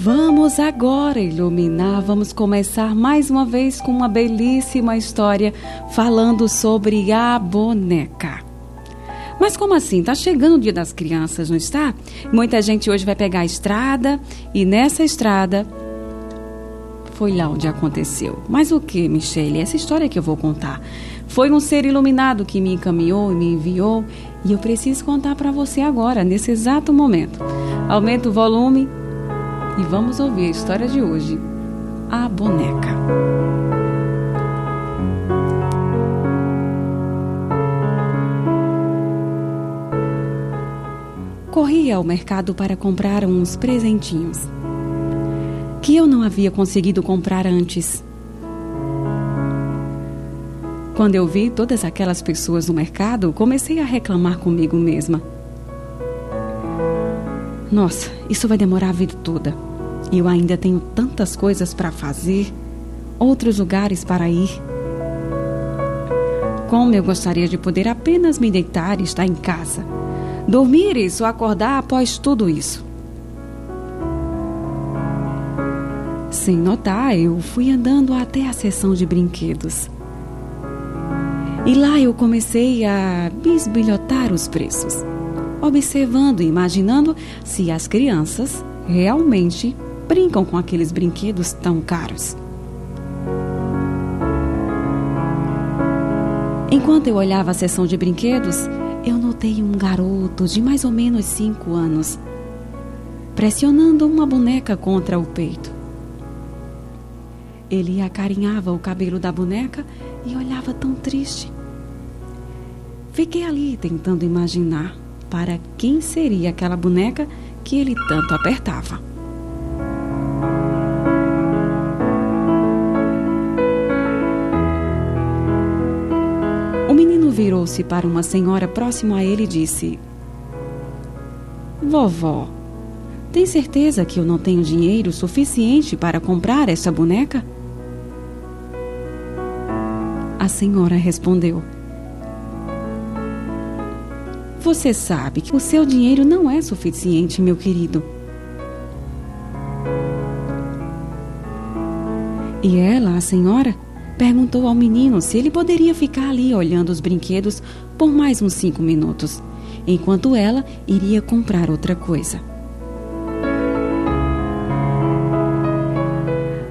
Vamos agora iluminar, vamos começar mais uma vez com uma belíssima história falando sobre a boneca. Mas como assim? Tá chegando o dia das crianças, não está? Muita gente hoje vai pegar a estrada e nessa estrada foi lá onde aconteceu. Mas o que, Michele? Essa história que eu vou contar. Foi um ser iluminado que me encaminhou e me enviou e eu preciso contar para você agora, nesse exato momento. Aumenta o volume e vamos ouvir a história de hoje: A Boneca. Corri ao mercado para comprar uns presentinhos que eu não havia conseguido comprar antes. Quando eu vi todas aquelas pessoas no mercado, comecei a reclamar comigo mesma. Nossa, isso vai demorar a vida toda. Eu ainda tenho tantas coisas para fazer, outros lugares para ir. Como eu gostaria de poder apenas me deitar e estar em casa, dormir e só acordar após tudo isso. Sem notar, eu fui andando até a seção de brinquedos. E lá eu comecei a bisbilhotar os preços, observando e imaginando se as crianças realmente brincam com aqueles brinquedos tão caros. Enquanto eu olhava a seção de brinquedos, eu notei um garoto de mais ou menos cinco anos pressionando uma boneca contra o peito. Ele acarinhava o cabelo da boneca e olhava tão triste. Fiquei ali tentando imaginar para quem seria aquela boneca que ele tanto apertava. Virou-se para uma senhora próxima a ele e disse: Vovó, tem certeza que eu não tenho dinheiro suficiente para comprar essa boneca? A senhora respondeu: você sabe que o seu dinheiro não é suficiente, meu querido. E ela, a senhora, perguntou ao menino se ele poderia ficar ali olhando os brinquedos por mais uns cinco minutos, enquanto ela iria comprar outra coisa.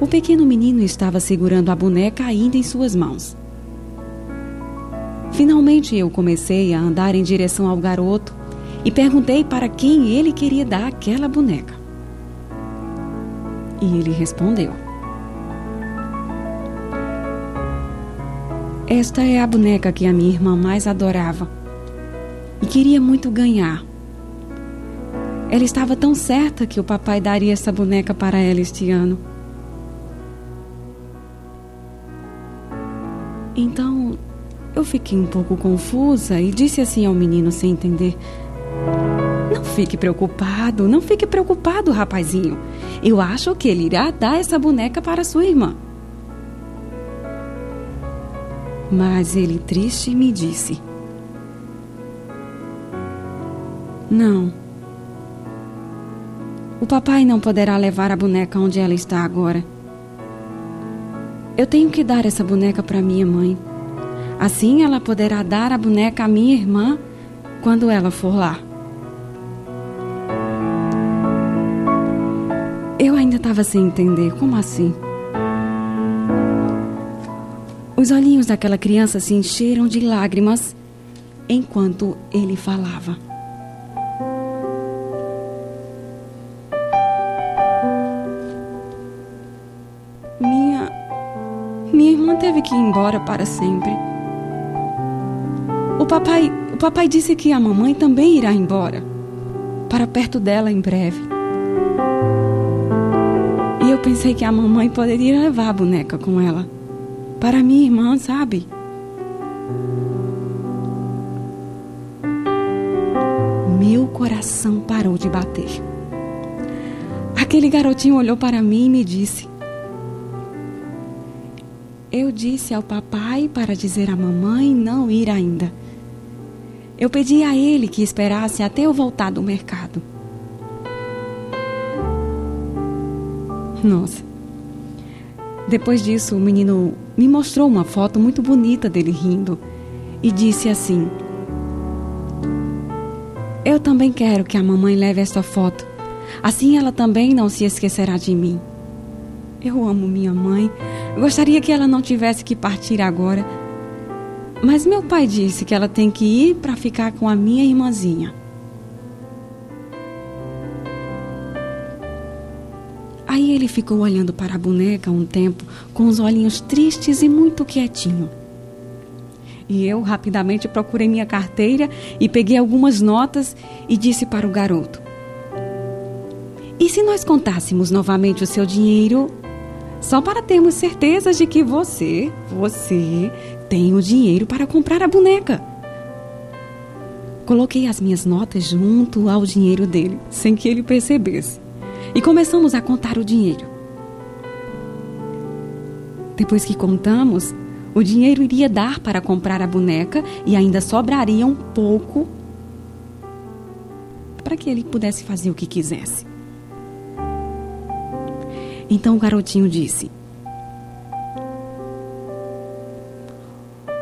O pequeno menino estava segurando a boneca ainda em suas mãos. Finalmente eu comecei a andar em direção ao garoto e perguntei para quem ele queria dar aquela boneca. E ele respondeu: Esta é a boneca que a minha irmã mais adorava e queria muito ganhar. Ela estava tão certa que o papai daria essa boneca para ela este ano. Então eu fiquei um pouco confusa e disse assim ao menino sem entender: Não fique preocupado, não fique preocupado, rapazinho. Eu acho que ele irá dar essa boneca para sua irmã. Mas ele, triste, me disse: Não. O papai não poderá levar a boneca onde ela está agora. Eu tenho que dar essa boneca para minha mãe. Assim ela poderá dar a boneca à minha irmã quando ela for lá. Eu ainda estava sem entender. Como assim? Os olhinhos daquela criança se encheram de lágrimas enquanto ele falava. Minha. Minha irmã teve que ir embora para sempre. O papai, o papai disse que a mamãe também irá embora, para perto dela em breve. E eu pensei que a mamãe poderia levar a boneca com ela, para minha irmã, sabe? Meu coração parou de bater. Aquele garotinho olhou para mim e me disse: Eu disse ao papai para dizer à mamãe não ir ainda eu pedi a ele que esperasse até eu voltar do mercado. Nossa. Depois disso, o menino me mostrou uma foto muito bonita dele rindo e disse assim: Eu também quero que a mamãe leve esta foto. Assim ela também não se esquecerá de mim. Eu amo minha mãe. Gostaria que ela não tivesse que partir agora. Mas meu pai disse que ela tem que ir para ficar com a minha irmãzinha. Aí ele ficou olhando para a boneca um tempo, com os olhinhos tristes e muito quietinho. E eu rapidamente procurei minha carteira e peguei algumas notas e disse para o garoto: E se nós contássemos novamente o seu dinheiro, só para termos certeza de que você, você, tem o dinheiro para comprar a boneca? Coloquei as minhas notas junto ao dinheiro dele, sem que ele percebesse e começamos a contar o dinheiro. Depois que contamos, o dinheiro iria dar para comprar a boneca e ainda sobraria um pouco para que ele pudesse fazer o que quisesse. Então o garotinho disse: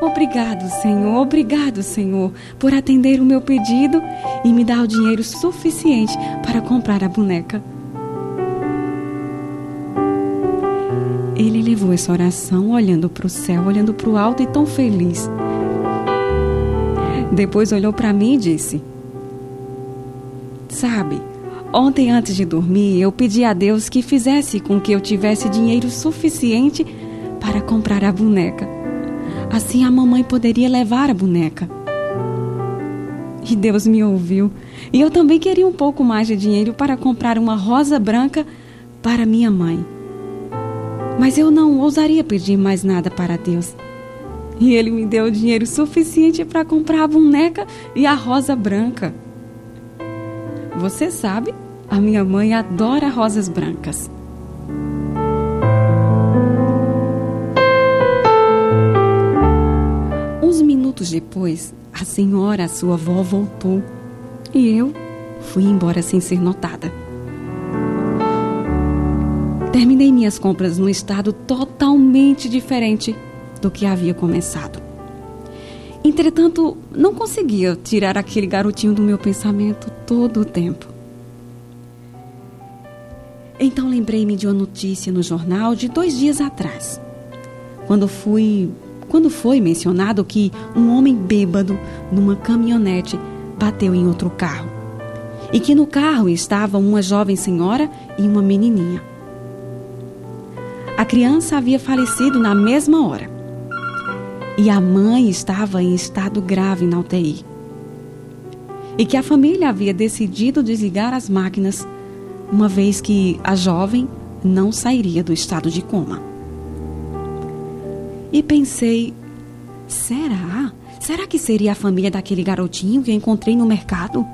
Obrigado, Senhor, obrigado, Senhor, por atender o meu pedido e me dar o dinheiro suficiente para comprar a boneca. Levou essa oração olhando para o céu, olhando para o alto e tão feliz. Depois olhou para mim e disse: Sabe, ontem antes de dormir eu pedi a Deus que fizesse com que eu tivesse dinheiro suficiente para comprar a boneca. Assim a mamãe poderia levar a boneca. E Deus me ouviu. E eu também queria um pouco mais de dinheiro para comprar uma rosa branca para minha mãe. Mas eu não ousaria pedir mais nada para Deus. E ele me deu dinheiro suficiente para comprar a boneca e a rosa branca. Você sabe, a minha mãe adora rosas brancas. Uns minutos depois, a senhora, a sua avó, voltou e eu fui embora sem ser notada. Terminei minhas compras num estado totalmente diferente do que havia começado. Entretanto, não conseguia tirar aquele garotinho do meu pensamento todo o tempo. Então lembrei-me de uma notícia no jornal de dois dias atrás, quando fui, quando foi mencionado que um homem bêbado numa caminhonete bateu em outro carro e que no carro estava uma jovem senhora e uma menininha. A criança havia falecido na mesma hora. E a mãe estava em estado grave na UTI. E que a família havia decidido desligar as máquinas, uma vez que a jovem não sairia do estado de coma. E pensei: será? Será que seria a família daquele garotinho que eu encontrei no mercado?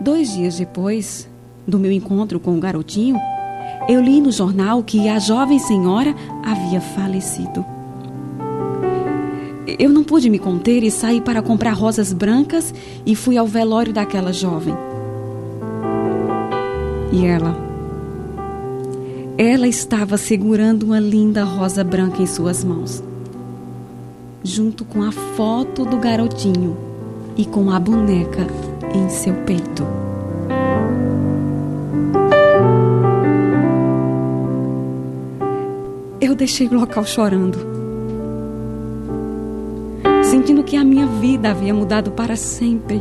Dois dias depois do meu encontro com o garotinho, eu li no jornal que a jovem senhora havia falecido. Eu não pude me conter e saí para comprar rosas brancas e fui ao velório daquela jovem. E ela. Ela estava segurando uma linda rosa branca em suas mãos, junto com a foto do garotinho e com a boneca em seu peito. Deixei o local chorando, sentindo que a minha vida havia mudado para sempre.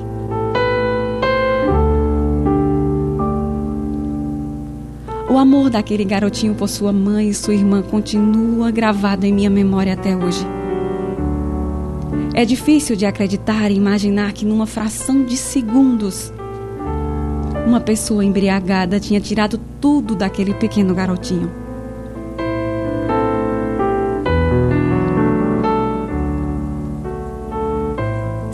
O amor daquele garotinho por sua mãe e sua irmã continua gravado em minha memória até hoje. É difícil de acreditar e imaginar que, numa fração de segundos, uma pessoa embriagada tinha tirado tudo daquele pequeno garotinho.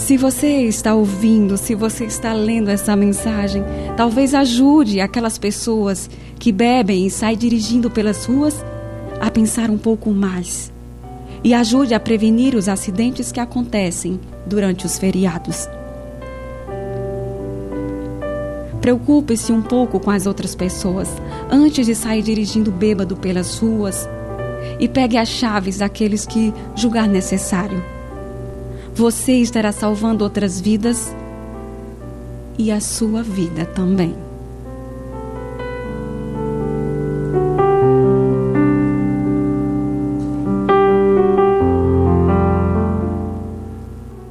Se você está ouvindo, se você está lendo essa mensagem, talvez ajude aquelas pessoas que bebem e saem dirigindo pelas ruas a pensar um pouco mais. E ajude a prevenir os acidentes que acontecem durante os feriados. Preocupe-se um pouco com as outras pessoas antes de sair dirigindo bêbado pelas ruas e pegue as chaves daqueles que julgar necessário. Você estará salvando outras vidas e a sua vida também.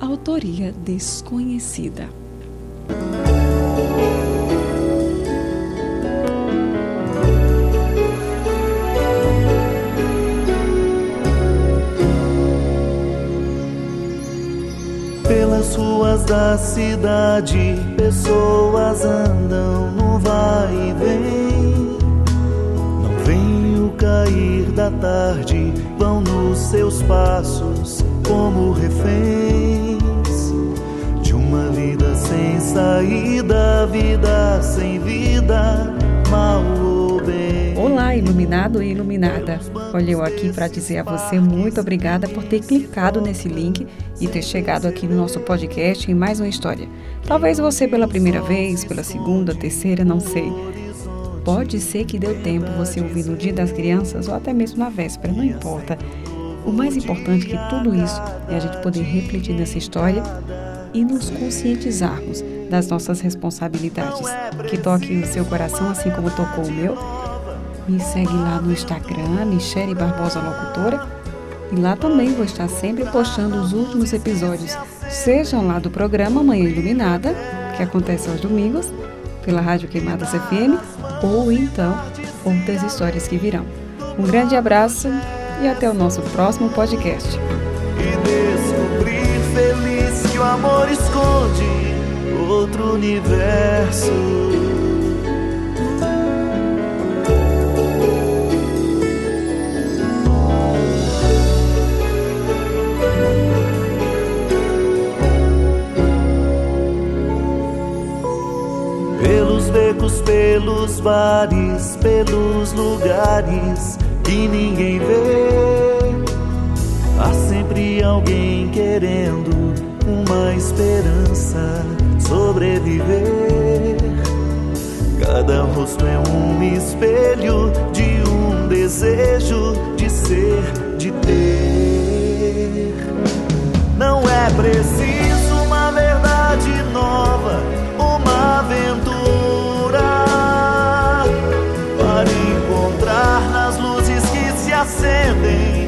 Autoria desconhecida. Ruas da cidade, pessoas andam no vai e vem. Não vem o cair da tarde, vão nos seus passos como reféns de uma vida sem saída, vida sem vida, mal iluminado e iluminada. Olha eu aqui para dizer a você muito obrigada por ter clicado nesse link e ter chegado aqui no nosso podcast em mais uma história. Talvez você pela primeira vez, pela segunda, terceira, não sei. Pode ser que deu tempo você ouvir no Dia das Crianças ou até mesmo na véspera, não importa. O mais importante que tudo isso é a gente poder refletir nessa história e nos conscientizarmos das nossas responsabilidades. Que toque o seu coração assim como tocou o meu. Me segue lá no Instagram, Michele Barbosa Locutora e lá também vou estar sempre postando os últimos episódios, sejam lá do programa Manhã Iluminada, que acontece aos domingos, pela Rádio Queimadas FM, ou então outras histórias que virão. Um grande abraço e até o nosso próximo podcast. E feliz que o amor esconde outro universo. pelos bares, pelos lugares que ninguém vê. Há sempre alguém querendo uma esperança sobreviver. Cada rosto é um espelho de um desejo de ser, de ter. Não é preciso uma verdade nova, uma aventura acendem